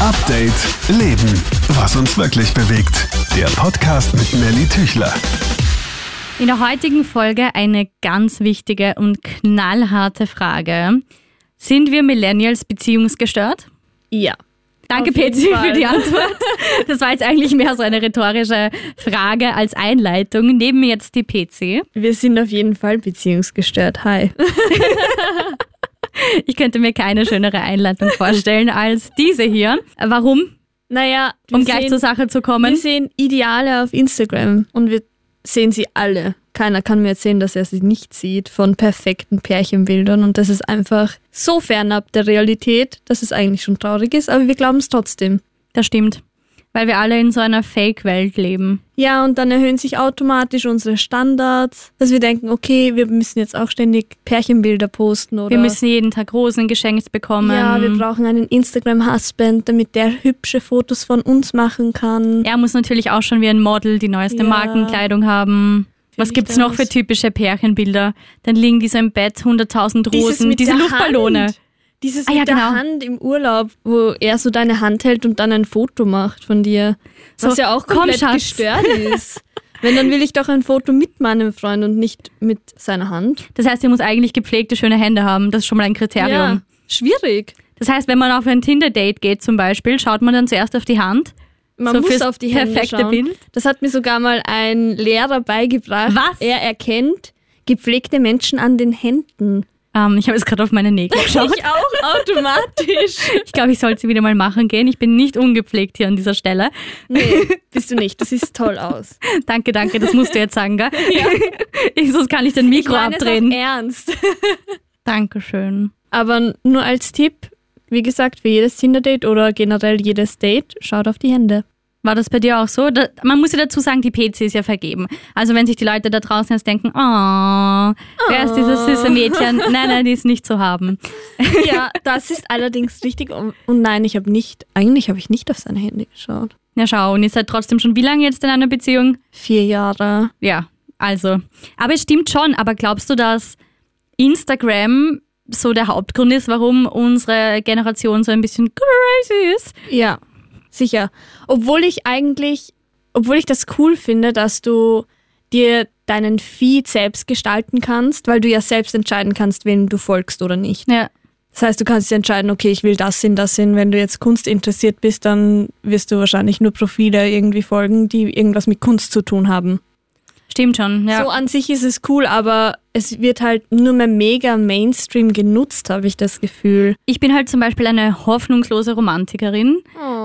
Update Leben. Was uns wirklich bewegt. Der Podcast mit Nelly Tüchler. In der heutigen Folge eine ganz wichtige und knallharte Frage. Sind wir Millennials beziehungsgestört? Ja. Danke, Petzi, für die Antwort. Das war jetzt eigentlich mehr so eine rhetorische Frage als Einleitung. Neben mir jetzt die PC. Wir sind auf jeden Fall beziehungsgestört. Hi. Ich könnte mir keine schönere Einleitung vorstellen als diese hier. Warum? Naja, wir Um gleich sehen, zur Sache zu wir kommen. sehen Ideale auf Instagram und wir sehen sie alle. Keiner kann mir erzählen, dass er sie nicht sieht von perfekten Pärchenbildern und das ist einfach so fernab der Realität, dass es eigentlich schon traurig ist, aber wir glauben es trotzdem. Das stimmt. Weil wir alle in so einer Fake-Welt leben. Ja, und dann erhöhen sich automatisch unsere Standards, dass wir denken, okay, wir müssen jetzt auch ständig Pärchenbilder posten oder Wir müssen jeden Tag Rosen geschenkt bekommen. Ja, wir brauchen einen Instagram-Husband, damit der hübsche Fotos von uns machen kann. Er muss natürlich auch schon wie ein Model die neueste Ja. Markenkleidung haben. Was ich gibt's noch für typische Pärchenbilder? Dann liegen die so im Bett, 100.000 Dieses Rosen, mit diese Luftballone. Hand. Dieses Ah, ja, mit der genau. Hand im Urlaub, wo er so deine Hand hält und dann ein Foto macht von dir. Was So, ja auch komm, komplett Schatz. gestört ist. Wenn, dann will ich doch ein Foto mit meinem Freund und nicht mit seiner Hand. Das heißt, er muss eigentlich gepflegte, schöne Hände haben. Das ist schon mal ein Kriterium. Ja, schwierig. Das heißt, wenn man auf ein Tinder-Date geht zum Beispiel, schaut man dann zuerst auf die Hand. Man So muss auf die Hände perfekte schauen. Bild. Das hat mir sogar mal ein Lehrer beigebracht. Was? Er erkennt gepflegte Menschen an den Händen. Ähm, ich habe jetzt gerade auf meine Nägel geschaut. Ich auch automatisch. Ich glaube, ich sollte sie wieder mal machen gehen. Ich bin nicht ungepflegt hier an dieser Stelle. Nee, bist du nicht. Das sieht toll aus. Danke, danke, das musst du jetzt sagen, gell? Ich, sonst kann ich dein Mikro ich meine es abdrehen. auch ernst. Dankeschön. Aber nur als Tipp, wie gesagt, für jedes Tinder-Date oder generell jedes Date, schaut auf die Hände. War das bei dir auch so? Da, man muss ja dazu sagen, die PC ist ja vergeben. Also wenn sich die Leute da draußen jetzt denken, oh, wer ist dieses süße Mädchen? Nein, nein, die ist nicht zu haben. Ja, das ist allerdings richtig. Und und nein, ich habe nicht, eigentlich habe ich nicht auf seine Hände geschaut. Ja, schau, und ihr seid trotzdem schon wie lange jetzt in einer Beziehung? Vier Jahre. Ja, also. Aber es stimmt schon, aber glaubst du, dass Instagram so der Hauptgrund ist, warum unsere Generation so ein bisschen crazy ist? Ja, sicher. Obwohl ich eigentlich, obwohl ich das cool finde, dass du dir deinen Feed selbst gestalten kannst, weil du ja selbst entscheiden kannst, wem du folgst oder nicht. Ja, Das heißt, du kannst dir entscheiden, okay, ich will das hin, das hin. Wenn du jetzt Kunst interessiert bist, dann wirst du wahrscheinlich nur Profile irgendwie folgen, die irgendwas mit Kunst zu tun haben. Stimmt schon. Ja. So an sich ist es cool, aber es wird halt nur mehr mega Mainstream genutzt, habe ich das Gefühl. Ich bin halt zum Beispiel eine hoffnungslose Romantikerin.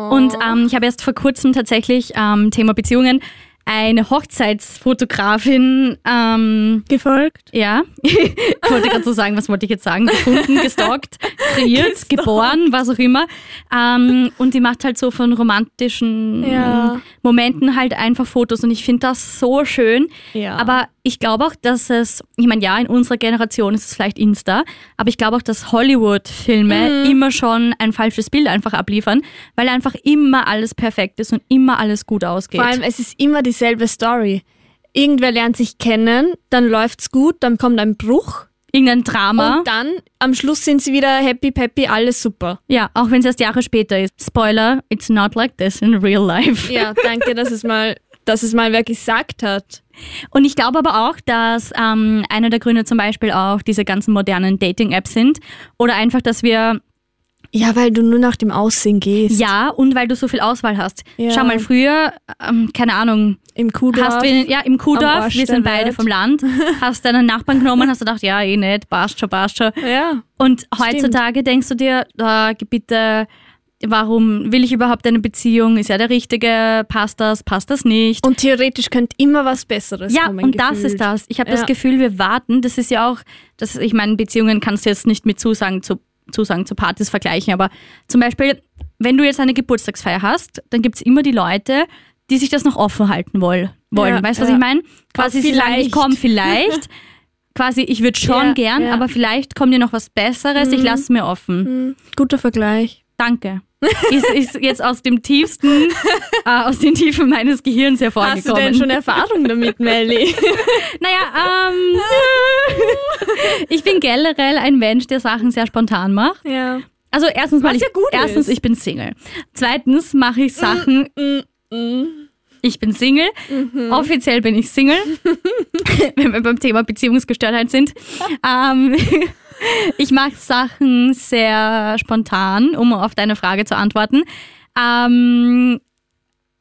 Und ähm, ich habe erst vor kurzem tatsächlich ähm, Thema Beziehungen eine Hochzeitsfotografin, ähm, Gefolgt? ja, ich wollte gerade so sagen, was wollte ich jetzt sagen, gefunden, gestalkt, kreiert, geboren, was auch immer. Ähm, und die macht halt so von romantischen Ja. Momenten halt einfach Fotos und ich finde das so schön. Ja. Aber ich glaube auch, dass es, ich meine, ja, in unserer Generation ist es vielleicht Insta, aber ich glaube auch, dass Hollywood-Filme Mhm. immer schon ein falsches Bild einfach abliefern, weil einfach immer alles perfekt ist und immer alles gut ausgeht. Vor allem, es ist immer dieselbe Story. Irgendwer lernt sich kennen, dann läuft's gut, dann kommt ein Bruch Irgendein Drama. und dann am Schluss sind sie wieder happy peppy, alles super. ja, auch wenn es erst Jahre später ist. Spoiler, it's not like this in real life. Ja, danke, dass es mal, dass es mal wer gesagt hat. Und ich glaube aber auch, dass ähm, einer der Gründe zum Beispiel auch diese ganzen modernen Dating-Apps sind. Oder einfach, dass wir Ja, weil du nur nach dem Aussehen gehst. Ja, und weil du so viel Auswahl hast. Ja. Schau mal, früher, ähm, keine Ahnung, Im Kuhdorf. hast du in, ja, im Kuhdorf, wir sind beide Welt. vom Land, hast deinen Nachbarn genommen, hast du gedacht, ja, eh nicht, passt schon, passt schon. ja. Und heutzutage denkst du dir, da, bitte, warum will ich überhaupt eine Beziehung? Ist er der Richtige? Passt das? Passt das nicht? Und theoretisch könnte immer was Besseres Ja, kommen. und das gefühlt. ist das. Ich habe Ja. das Gefühl, wir warten. Das ist ja auch, das, ich meine, Beziehungen kannst du jetzt nicht mit Zusagen zu, Zusagen zu Partys vergleichen, aber zum Beispiel, wenn du jetzt eine Geburtstagsfeier hast, dann gibt es immer die Leute, die sich das noch offen halten woll, wollen. Ja, weißt du, was ja. ich meine? Quasi sie sagen, ich vielleicht. komme vielleicht. Quasi, ich würde schon Ja, gern, ja. aber vielleicht kommt dir noch was Besseres, ich lasse es mir offen. Hm, guter Vergleich. Danke. Ist, ist jetzt aus dem tiefsten, äh, aus den Tiefen meines Gehirns hervorgekommen. Hast du denn schon Erfahrung damit, Melly? Naja, ähm, ich bin generell ein Mensch, der Sachen sehr spontan macht. ja. Also erstens mal, ich, ja erstens, ist. ich bin Single. Zweitens mache ich Sachen, Mm, mm. ich bin Single. Offiziell bin ich Single, wenn wir beim Thema Beziehungsgestörtheit sind. ähm, ich mache Sachen sehr spontan, um auf deine Frage zu antworten. Ähm,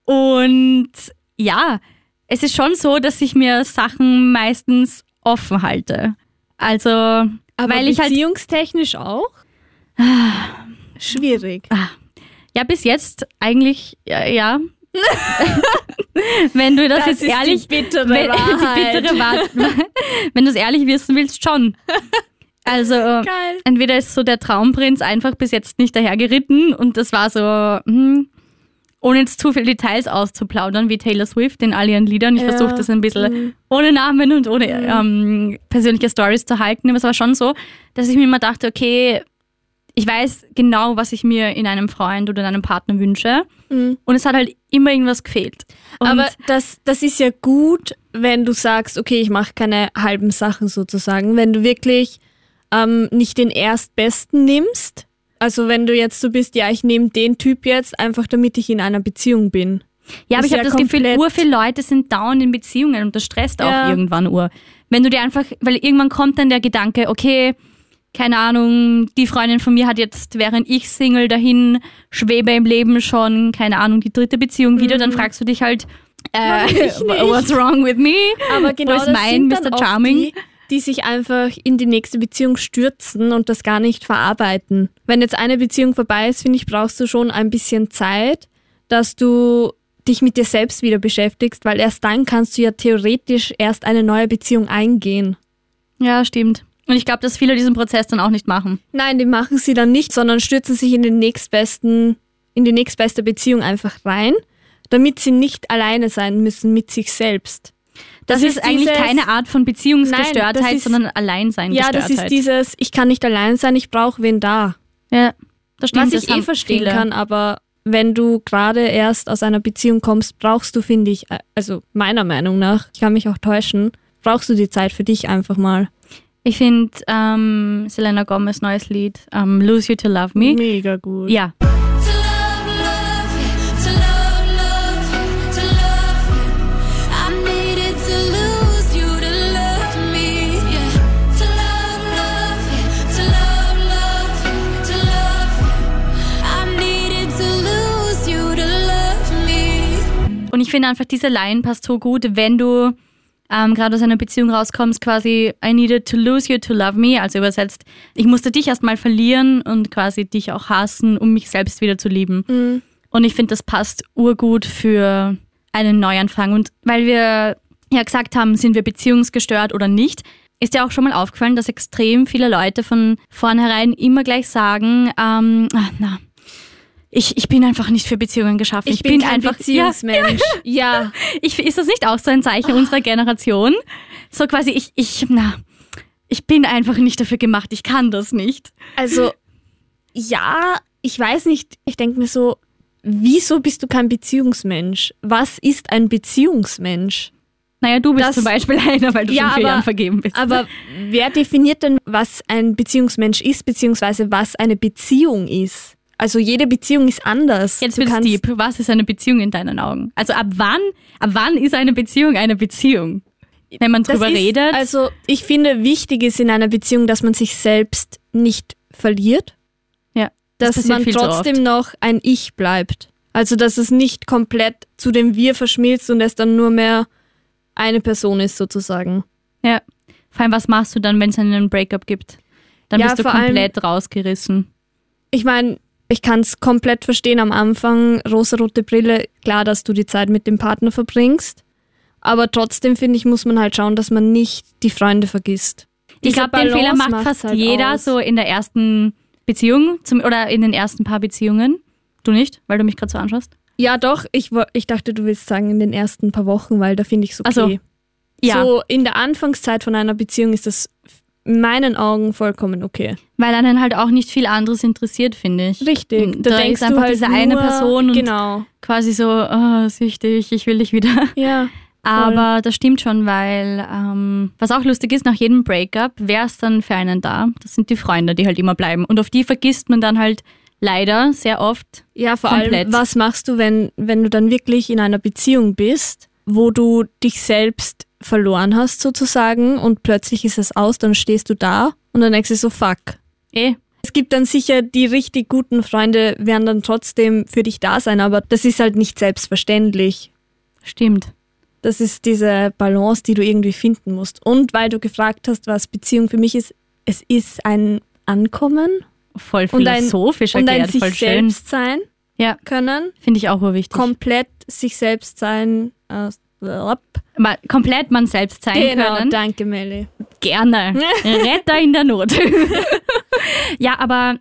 und ja, es ist schon so, dass ich mir Sachen meistens offen halte. Also, Aber weil ich halt beziehungstechnisch auch? Schwierig. Ja, bis jetzt eigentlich, ja. ja. wenn du das, Das jetzt ist die ehrlich. bittere wenn, Wahrheit. Die bittere Wahrheit. wenn du es ehrlich wissen willst, schon. Also, Geil. entweder ist so der Traumprinz einfach bis jetzt nicht dahergeritten und das war so, hm, ohne jetzt zu viele Details auszuplaudern, wie Taylor Swift in all ihren Liedern. Ich Ja. versuche das ein bisschen Mhm. ohne Namen und ohne ähm, persönliche Stories zu halten. Aber es war schon so, dass ich mir immer dachte, okay, ich weiß genau, was ich mir in einem Freund oder in einem Partner wünsche. Mhm. Und es hat halt immer irgendwas gefehlt. Und Aber das, das ist ja gut, wenn du sagst, okay, ich mache keine halben Sachen sozusagen. Wenn du wirklich ähm, nicht den Erstbesten nimmst. Also wenn du jetzt so bist, ja, ich nehme den Typ jetzt einfach, damit ich in einer Beziehung bin. Ja, aber ich habe ja das Gefühl, ur viele Leute sind down in Beziehungen und das stresst auch Ja. irgendwann ur. Wenn du dir einfach, weil irgendwann kommt dann der Gedanke, okay, keine Ahnung, die Freundin von mir hat jetzt, während ich Single dahin schwebe im Leben schon, keine Ahnung, die dritte Beziehung wieder, dann fragst du dich halt, äh, what's wrong with me? Aber genau Wo ist das mein Mr. Charming? Die, die sich einfach in die nächste Beziehung stürzen und das gar nicht verarbeiten. Wenn jetzt eine Beziehung vorbei ist, finde ich, brauchst du schon ein bisschen Zeit, dass du dich mit dir selbst wieder beschäftigst, weil erst dann kannst du ja theoretisch erst eine neue Beziehung eingehen. Ja, stimmt. Und ich glaube, dass viele diesen Prozess dann auch nicht machen. Nein, die machen sie dann nicht, sondern stürzen sich in den nächstbesten, in die nächstbeste Beziehung einfach rein, damit sie nicht alleine sein müssen mit sich selbst. Das, ist, eigentlich dieses- keine Art von Nein, Beziehungsgestörtheit, das ist- sondern Alleinsein Ja, das ist dieses, ich kann nicht allein sein, ich brauche wen da. Ja, das stimmt. Was das ich eh haben verstehen viele. kann, aber wenn du gerade erst aus einer Beziehung kommst, brauchst du, finde ich, äh, also meiner Meinung nach, ich kann mich auch täuschen, brauchst du die Zeit für dich einfach mal. Ich finde ähm, Selena Gomez neues Lied, ähm, Lose You to Love Me. Mega gut. Ja, und ich finde einfach, diese Line passt so gut, wenn du ähm, gerade aus einer Beziehung rauskommst, quasi I needed to lose you to love me, also übersetzt, ich musste dich erstmal verlieren und quasi dich auch hassen, um mich selbst wieder zu lieben. Mhm. Und ich finde, das passt urgut für einen Neuanfang. Und weil wir ja gesagt haben, sind wir beziehungsgestört oder nicht, ist dir auch schon mal aufgefallen, dass extrem viele Leute von vornherein immer gleich sagen, ähm, ah, na, ich, ich bin einfach nicht für Beziehungen geschaffen. Ich, bin, kein einfach Beziehungsmensch. Ja, Ja, ich, ist das nicht auch so ein Zeichen unserer Generation? So quasi, ich, ich, na, ich bin einfach nicht dafür gemacht, ich kann das nicht. also ja, ich weiß nicht, ich denke mir so, wieso bist du kein Beziehungsmensch? Was ist ein Beziehungsmensch? Naja, du bist Das- zum Beispiel einer, weil du Ja, schon vier aber- Jahren vergeben bist. Aber wer definiert denn, was ein Beziehungsmensch ist, beziehungsweise was eine Beziehung ist? Also jede Beziehung ist anders. Jetzt wird's deep. Was ist eine Beziehung in deinen Augen? Also ab wann, ab wann ist eine Beziehung eine Beziehung? Wenn man drüber ist, redet. Also ich finde, wichtig ist in einer Beziehung, dass man sich selbst nicht verliert. Ja, das Dass man trotzdem noch ein Ich bleibt. Also dass es nicht komplett zu dem Wir verschmilzt und es dann nur mehr eine Person ist sozusagen. ja. Vor allem, was machst du dann, wenn es einen Breakup gibt? Dann Ja, bist du vor allem- komplett rausgerissen. Ich meine, ich kann es komplett verstehen am Anfang, rosarote Brille, klar, dass du die Zeit mit dem Partner verbringst. Aber trotzdem, finde ich, muss man halt schauen, dass man nicht die Freunde vergisst. Ich glaube, den Fehler macht macht's fast halt jeder aus. so in der ersten Beziehung zum, oder in den ersten paar Beziehungen. Du nicht, weil du mich gerade so anschaust? Ja, doch, ich, ich dachte, du willst sagen in den ersten paar Wochen, weil da finde ich es okay. Ach so. Ja, So in der Anfangszeit von einer Beziehung ist das meinen Augen vollkommen okay. weil einen halt auch nicht viel anderes interessiert, finde ich. Richtig. Da ist einfach diese eine Person und- Genau. Quasi so, oh, süchtig, ich will dich wieder. Ja. Aber das stimmt schon, weil ähm, was auch lustig ist, nach jedem Breakup, wer ist dann für einen da? Das sind die Freunde, die halt immer bleiben. Und auf die vergisst man dann halt leider sehr oft. Ja, vor Komplett. allem, was machst du, wenn, wenn du dann wirklich in einer Beziehung bist, wo du dich selbst verloren hast sozusagen und plötzlich ist es aus, dann stehst du da und dann denkst du so, fuck. Eh, Es gibt dann sicher die richtig guten Freunde, werden dann trotzdem für dich da sein, aber das ist halt nicht selbstverständlich. stimmt. Das ist diese Balance, die du irgendwie finden musst. Und weil du gefragt hast, was Beziehung für mich ist, es ist ein Ankommen Voll und ein, philosophisch und ein erklärt, sich voll schön. selbst sein Ja, können. finde ich auch urwichtig. Komplett sich selbst sein. Äh, Mal komplett man selbst sein genau, können. danke Melli. Gerne. Retter in der Not. ja, aber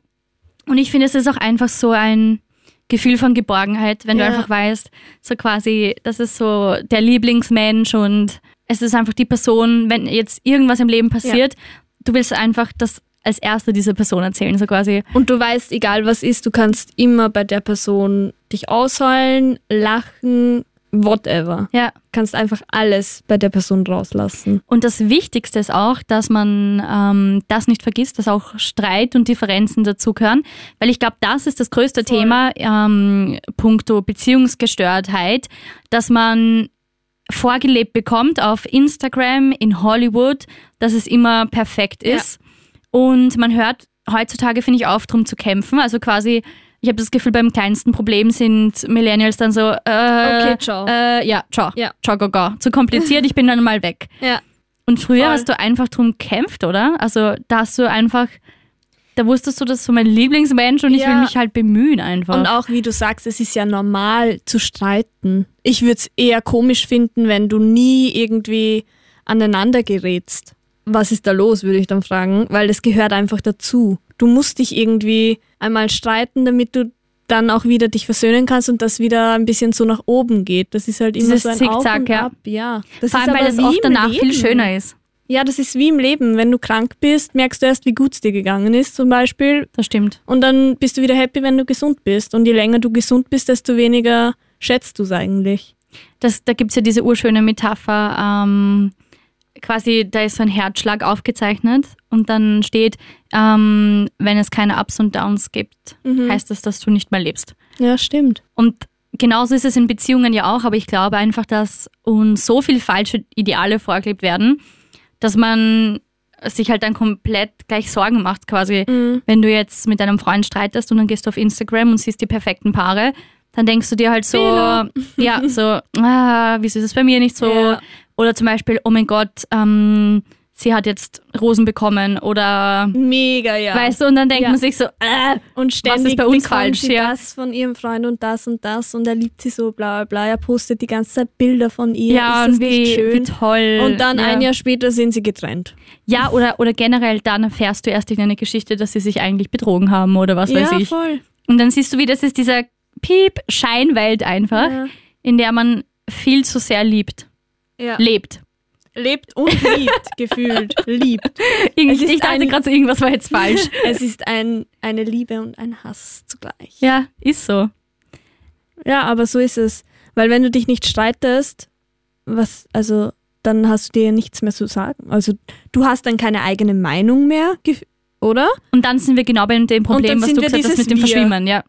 und ich finde, es ist auch einfach so ein Gefühl von Geborgenheit, wenn Ja. du einfach weißt, so quasi, das ist so der Lieblingsmensch und es ist einfach die Person, wenn jetzt irgendwas im Leben passiert, du willst einfach das als erste dieser Person erzählen, so quasi. Und du weißt, egal was ist, du kannst immer bei der Person dich ausheulen, lachen, whatever. Ja. Kannst einfach alles bei der Person rauslassen. Und das Wichtigste ist auch, dass man ähm, das nicht vergisst, dass auch Streit und Differenzen dazugehören, weil ich glaube, das ist das größte Voll. Thema ähm, puncto Beziehungsgestörtheit, dass man vorgelebt bekommt auf Instagram, in Hollywood, dass es immer perfekt Ja. ist. Und man hört heutzutage, finde ich, auf, drum zu kämpfen. Also quasi, ich habe das Gefühl, beim kleinsten Problem sind Millennials dann so, äh, Okay, ciao. Äh, ja, ciao. Ja. Ciao, go, go. Zu kompliziert, ich bin dann mal weg. Ja. Und früher Voll. hast du einfach drum gekämpft, oder? Also da hast du einfach, da wusstest du, das ist so mein Lieblingsmensch und ich Ja. will mich halt bemühen einfach. Und auch wie du sagst, es ist ja normal zu streiten. Ich würde es eher komisch finden, wenn du nie irgendwie aneinander gerätst. Was ist da los, würde ich dann fragen, weil das gehört einfach dazu. Du musst dich irgendwie einmal streiten, damit du dann auch wieder dich versöhnen kannst und das wieder ein bisschen so nach oben geht. Das ist halt immer Dieses so ein Zickzack, Auf und ja. Ab. Ja. Das Vor ist allem, weil wie oft danach viel Leben. schöner ist. Ja, das ist wie im Leben. Wenn du krank bist, merkst du erst, wie gut es dir gegangen ist, zum Beispiel. Das stimmt. Und dann bist du wieder happy, wenn du gesund bist. Und je länger du gesund bist, desto weniger schätzt du es eigentlich. Das, da gibt es ja diese urschöne Metapher, ähm, quasi, da ist so ein Herzschlag aufgezeichnet und dann steht, ähm, wenn es keine Ups und Downs gibt, heißt das, dass du nicht mehr lebst. Ja, stimmt. Und genauso ist es in Beziehungen ja auch, aber ich glaube einfach, dass uns so viel falsche Ideale vorgelebt werden, dass man sich halt dann komplett gleich Sorgen macht, quasi. Wenn du jetzt mit deinem Freund streitest und dann gehst du auf Instagram und siehst die perfekten Paare, dann denkst du dir halt so, Fehler. ja, so, ah, wieso ist es bei mir nicht so? Ja. Oder zum Beispiel, oh mein Gott, ähm, sie hat jetzt Rosen bekommen oder Mega, ja. weißt du, und dann denkt Ja. man sich so, äh, und ständig was ist bei uns falsch, sie ja. das von ihrem Freund und das und das und er liebt sie so, bla bla bla. Er postet die ganze Zeit Bilder von ihr. ja, ist und wie, nicht schön? wie toll. und dann ja. ein Jahr später sind sie getrennt. Ja, oder, oder generell dann erfährst du erst in einer Geschichte, dass sie sich eigentlich betrogen haben oder was weiß ja, ich. voll. Und dann siehst du, wie das ist dieser Piep-Scheinwelt einfach, Ja. in der man viel zu sehr liebt. Ja. Lebt. Lebt und liebt, gefühlt. Liebt. Irgend, Es ist ich dachte gerade so, irgendwas war jetzt falsch. Es ist ein, eine Liebe und ein Hass zugleich. ja, ist so. Ja, aber so ist es. Weil wenn du dich nicht streitest, was, also, dann hast du dir nichts mehr zu sagen. Also, du hast dann keine eigene Meinung mehr, oder? Und dann sind wir genau bei dem Problem, was du gesagt hast mit dem Wir. Verschwimmen, ja.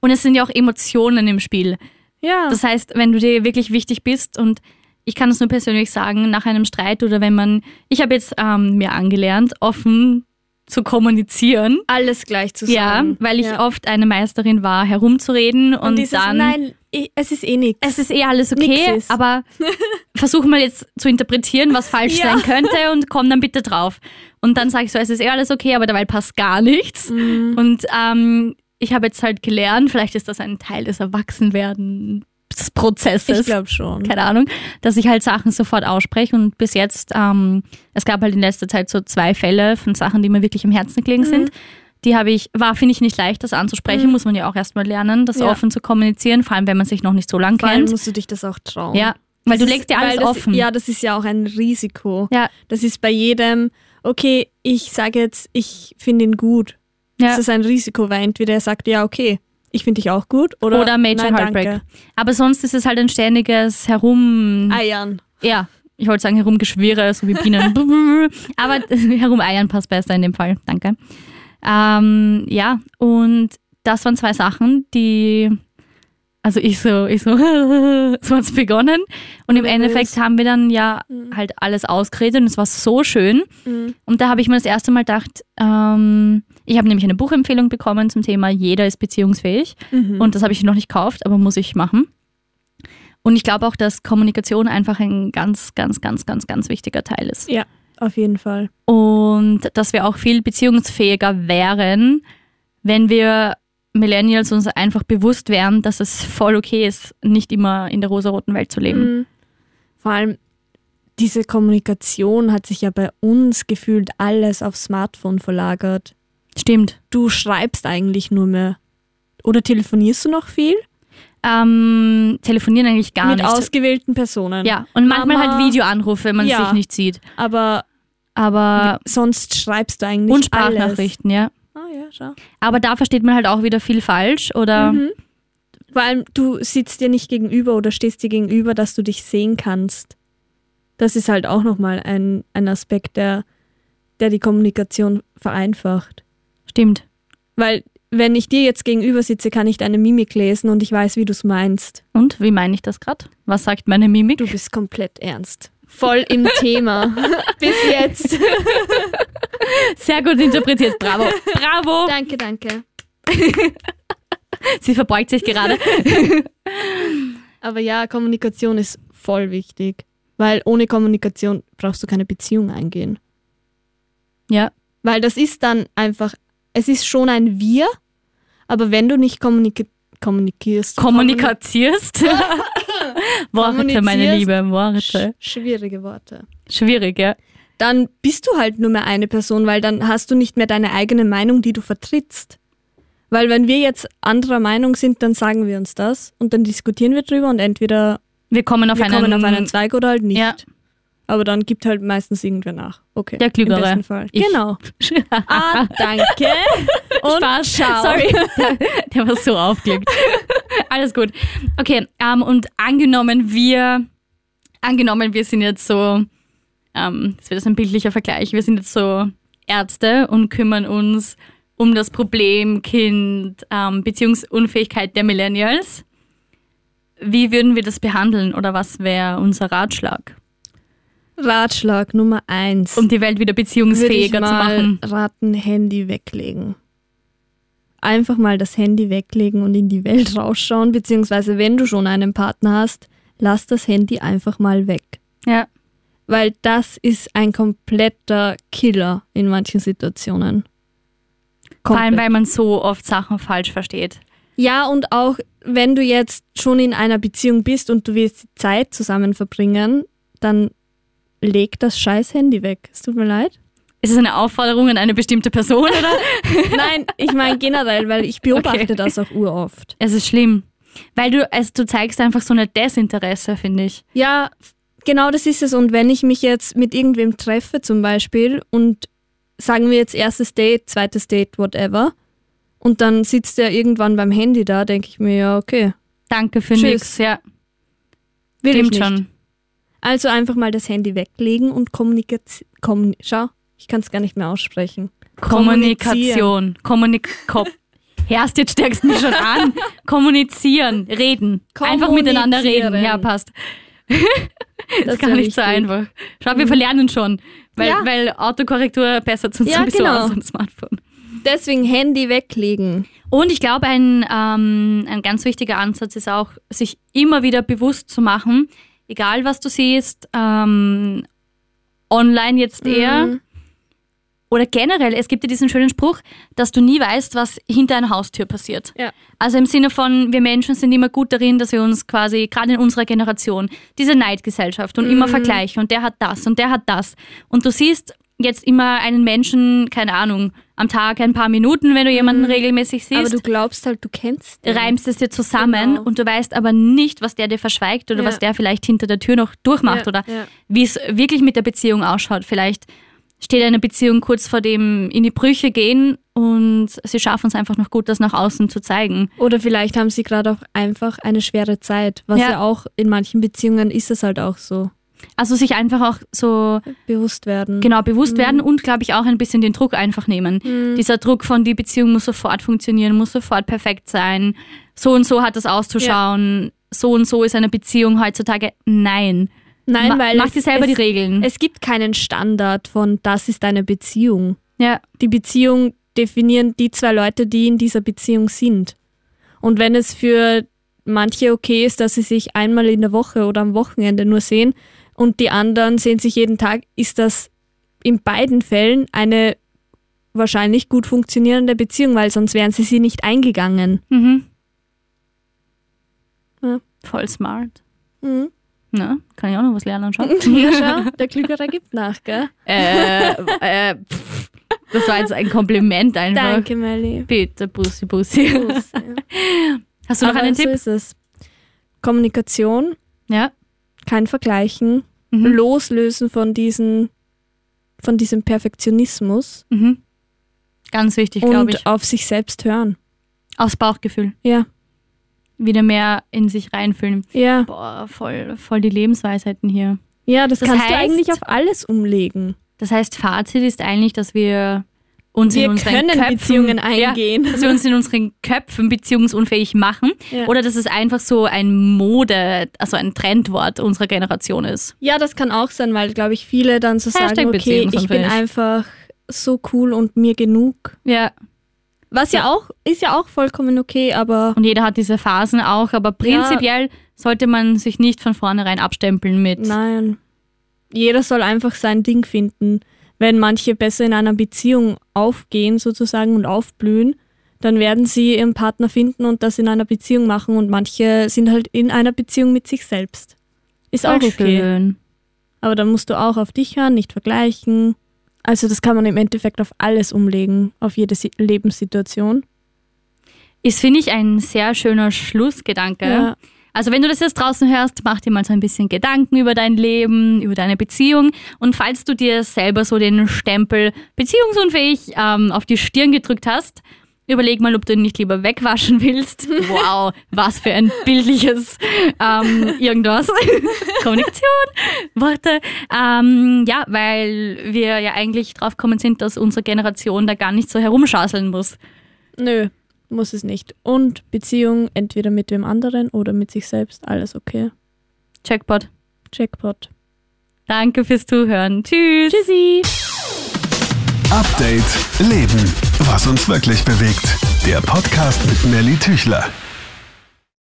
Und es sind ja auch Emotionen im Spiel. Ja. Das heißt, wenn du dir wirklich wichtig bist und ich kann es nur persönlich sagen, nach einem Streit oder wenn man, ich habe jetzt ähm, mir angelernt, offen zu kommunizieren. alles gleich zu Ja, sagen. weil ich ja. oft eine Meisterin war, herumzureden und, und dieses, dann. nein, es ist eh nichts. Es ist eh alles okay, aber versuch mal jetzt zu interpretieren, was falsch Ja. sein könnte und komm dann bitte drauf. Und dann sage ich so, es ist eh alles okay, aber dabei passt gar nichts. Mhm. Und ähm, ich habe jetzt halt gelernt, vielleicht ist das ein Teil des Erwachsenwerdensprozesses. ich glaube schon. Keine Ahnung, dass ich halt Sachen sofort ausspreche und bis jetzt, ähm, es gab halt in letzter Zeit so zwei Fälle von Sachen, die mir wirklich am Herzen gelegen Mhm. sind. Die habe ich, war, finde ich nicht leicht, das anzusprechen, muss man ja auch erstmal lernen, das Ja. offen zu kommunizieren, vor allem wenn man sich noch nicht so lang Vor allem kennt. musst du dich das auch trauen. Ja, weil Das du ist- legst dir alles das, offen. Ja, das ist ja auch ein Risiko. Ja. Das ist bei jedem, okay, ich sage jetzt, ich finde ihn gut. Ja. Das ist ein Risiko, weil entweder er sagt, ja, okay, Ich finde dich auch gut. Oder, Oder Major Nein, Heartbreak. danke. Aber sonst ist es halt ein ständiges Herum... Eiern. Ja, ich wollte sagen Herumgeschwirre, so wie Bienen. Aber Herumeiern passt besser in dem Fall. Danke. Ähm, ja, und das waren zwei Sachen, die... Also ich so, ich so, so hat's begonnen. Und im. Endeffekt haben wir dann ja halt alles ausgeredet und es war so schön. Mhm. Und da habe ich mir das erste Mal gedacht, ähm, ich habe nämlich eine Buchempfehlung bekommen zum Thema Jeder ist beziehungsfähig. Mhm. Und das habe ich noch nicht gekauft, aber muss ich machen. Und ich glaube auch, dass Kommunikation einfach ein ganz, ganz, ganz, ganz, ganz wichtiger Teil ist. Ja, auf jeden Fall. Und dass wir auch viel beziehungsfähiger wären, wenn wir Millennials uns einfach bewusst wären, dass es voll okay ist, nicht immer in der rosaroten Welt zu leben. Mhm. Vor allem diese Kommunikation hat sich ja bei uns gefühlt alles aufs Smartphone verlagert. Stimmt. Du schreibst eigentlich nur mehr. Oder telefonierst du noch viel? Ähm, telefonieren eigentlich gar Mit nicht. ausgewählten Personen. ja, und manchmal Mama- halt Videoanrufe, wenn man Ja. sich nicht sieht. Aber Aber sonst schreibst du eigentlich und alles. Sprachnachrichten, ja. Ah ja, schau. Aber da versteht man halt auch wieder viel falsch oder Mhm. Vor allem, du sitzt dir nicht gegenüber oder stehst dir gegenüber, dass du dich sehen kannst. Das ist halt auch nochmal ein, ein Aspekt, der, der die Kommunikation vereinfacht. stimmt. Weil, wenn ich dir jetzt gegenüber sitze, kann ich deine Mimik lesen und ich weiß, wie du es meinst. Und wie meine ich das gerade? Was sagt meine Mimik? Du bist komplett ernst. Voll im Thema. Bis jetzt. Sehr gut interpretiert. Bravo. Bravo. Danke, danke. Sie verbeugt sich gerade. Aber ja, Kommunikation ist voll wichtig. Weil ohne Kommunikation brauchst du keine Beziehung eingehen. Ja, Weil das ist dann einfach, es ist schon ein Wir, aber wenn du nicht kommunik kommunikierst. kommunikazierst. Worte, meine. Liebe, Sch Worte. schwierige Worte. Schwierig, ja. Dann bist du halt nur mehr eine Person, weil dann hast du nicht mehr deine eigene Meinung, die du vertrittst. Weil wenn wir jetzt anderer Meinung sind, dann sagen wir uns das und dann diskutieren wir drüber und entweder Wir kommen auf wir einen, kommen auf einen Zweig oder halt nicht. Ja. Aber dann gibt halt meistens irgendwer nach. Okay. Der Klügere. Im besten Fall. Ich. Genau. Ah, danke. Und Spaß. ciao. Sorry. Der, der war so aufgelegt. Alles gut. Okay, ähm, und angenommen wir, angenommen wir sind jetzt so, ähm, das wird jetzt ein bildlicher Vergleich, wir sind jetzt so Ärzte und kümmern uns um das Problem Kind, ähm, Beziehungsunfähigkeit der Millennials. Wie würden wir das behandeln oder was wäre unser Ratschlag, Ratschlag Nummer eins. um die Welt wieder beziehungsfähiger zu machen? raten, Handy weglegen. Einfach mal das Handy weglegen und in die Welt rausschauen, beziehungsweise wenn du schon einen Partner hast, lass das Handy einfach mal weg. Ja, Weil das ist ein kompletter Killer in manchen Situationen. vor allem, Komplett. weil man so oft Sachen falsch versteht. Ja, und auch wenn du jetzt schon in einer Beziehung bist und du willst die Zeit zusammen verbringen, dann leg das scheiß Handy weg. Es tut mir leid. Ist es eine Aufforderung an eine bestimmte Person oder? Nein, ich meine generell, weil ich beobachte Okay. das auch uroft. Es ist schlimm. Weil du, also du zeigst einfach so eine Desinteresse, finde ich. Ja, genau das ist es. Und wenn ich mich jetzt mit irgendwem treffe zum Beispiel und sagen wir jetzt erstes Date, zweites Date, whatever, und dann sitzt er irgendwann beim Handy da, denke ich mir, ja, okay, Danke für Tschüss. nix. Ja, will stimmt ich nicht. schon. Also einfach mal das Handy weglegen und Kommunikation. Kommun Schau, ich kann es gar nicht mehr aussprechen. Kommunikation. Kommunik Ko Herst, jetzt stärkst du mich schon an. Kommunizieren, reden. Einfach miteinander reden. Ja, passt. Das ist gar nicht so einfach. Schau, wir verlernen schon. Weil, Ja. weil Autokorrektur bessert uns Ja, sowieso genau. aus am Smartphone. Deswegen Handy weglegen. Und ich glaube, ein, ähm, ein ganz wichtiger Ansatz ist auch, sich immer wieder bewusst zu machen, egal was du siehst, ähm, online jetzt eher Mhm. Oder generell, es gibt ja diesen schönen Spruch, dass du nie weißt, was hinter einer Haustür passiert. Ja. Also im Sinne von, wir Menschen sind immer gut darin, dass wir uns quasi, gerade in unserer Generation, diese Neidgesellschaft und Mhm. immer vergleichen und der hat das und der hat das. Und du siehst jetzt immer einen Menschen, keine Ahnung, am Tag ein paar Minuten, wenn du jemanden regelmäßig siehst Mhm. Aber du glaubst halt, du kennst den. reimst es dir zusammen Genau. und du weißt aber nicht, was der dir verschweigt oder Ja. was der vielleicht hinter der Tür noch durchmacht Ja, oder wie es wirklich mit der Beziehung ausschaut. Vielleicht steht eine Beziehung kurz vor dem in die Brüche gehen und sie schaffen es einfach noch gut, das nach außen zu zeigen. Oder vielleicht haben sie gerade auch einfach eine schwere Zeit, was Ja. ja. auch in manchen Beziehungen ist es halt auch so. Also sich einfach auch so Bewusst werden. genau bewusst werden und, glaube ich, auch ein bisschen den Druck einfach nehmen. Dieser Druck von die Beziehung muss sofort funktionieren, muss sofort perfekt sein. So und so hat das auszuschauen. So und so ist eine Beziehung heutzutage. Nein. Nein, Ma- weil mach es, dir selber es, die Regeln. es gibt keinen Standard von das ist eine Beziehung. ja, Die Beziehung definieren die zwei Leute, die in dieser Beziehung sind. Und wenn es für manche okay ist, dass sie sich einmal in der Woche oder am Wochenende nur sehen und die anderen sehen sich jeden Tag, ist das in beiden Fällen eine wahrscheinlich gut funktionierende Beziehung, weil sonst wären sie sie nicht eingegangen. mhm. Ja. voll smart. Mhm. Ne? Kann ich auch noch was lernen, schau. Ja, schau, der Klügere gibt nach, gell? äh, äh, pff, das war jetzt ein Kompliment einfach. Danke, Melli. Bitte, Bussi, Bussi. Kuss, ja. Hast du noch Aber einen so Tipp? ist es. Kommunikation, Ja. kein Vergleichen, Mhm. loslösen von diesen von diesem Perfektionismus Mhm. Ganz wichtig, glaube und ich. auf sich selbst hören. Aufs Bauchgefühl. Ja, Wieder mehr in sich reinfühlen. ja, Boah, voll, voll die Lebensweisheiten hier. ja, das, Das kannst heißt- du eigentlich auf alles umlegen. Das heißt, Fazit ist eigentlich, dass wir uns in Wir unseren können Köpfen, Beziehungen Ja, eingehen. dass wir uns in unseren Köpfen beziehungsunfähig machen. Ja. Oder dass es einfach so ein Mode, also ein Trendwort unserer Generation ist. Ja, das kann auch sein, weil, glaube ich, viele dann so Hashtag sagen, okay, ich bin einfach so cool und mir genug. Ja. Was ja, auch, ist ja auch vollkommen okay, aber Und jeder hat diese Phasen auch, aber prinzipiell sollte man sich nicht von vornherein abstempeln mit. Nein. Jeder soll einfach sein Ding finden. Wenn manche besser in einer Beziehung aufgehen sozusagen und aufblühen, dann werden sie ihren Partner finden und das in einer Beziehung machen und manche sind halt in einer Beziehung mit sich selbst. Ist auch Voll okay. schön. Aber dann musst du auch auf dich hören, nicht vergleichen. Also das kann man im Endeffekt auf alles umlegen, auf jede Si- Lebenssituation. Ist, finde ich, ein sehr schöner Schlussgedanke. Ja. Also wenn du das jetzt draußen hörst, mach dir mal so ein bisschen Gedanken über dein Leben, über deine Beziehung. Und falls du dir selber so den Stempel beziehungsunfähig ähm, auf die Stirn gedrückt hast, überleg mal, ob du ihn nicht lieber wegwaschen willst. Wow, was für ein bildliches ähm, irgendwas. Kommunikation, Worte. Ähm, ja, weil wir ja eigentlich drauf gekommen sind, dass unsere Generation da gar nicht so herumschasseln muss. Nö, muss es nicht. Und Beziehung entweder mit wem anderen oder mit sich selbst, alles okay. Checkpot. Jackpot. Danke fürs Zuhören. Tschüss. Tschüssi! Update Leben. Was uns wirklich bewegt. Der Podcast mit Nelly Tüchler.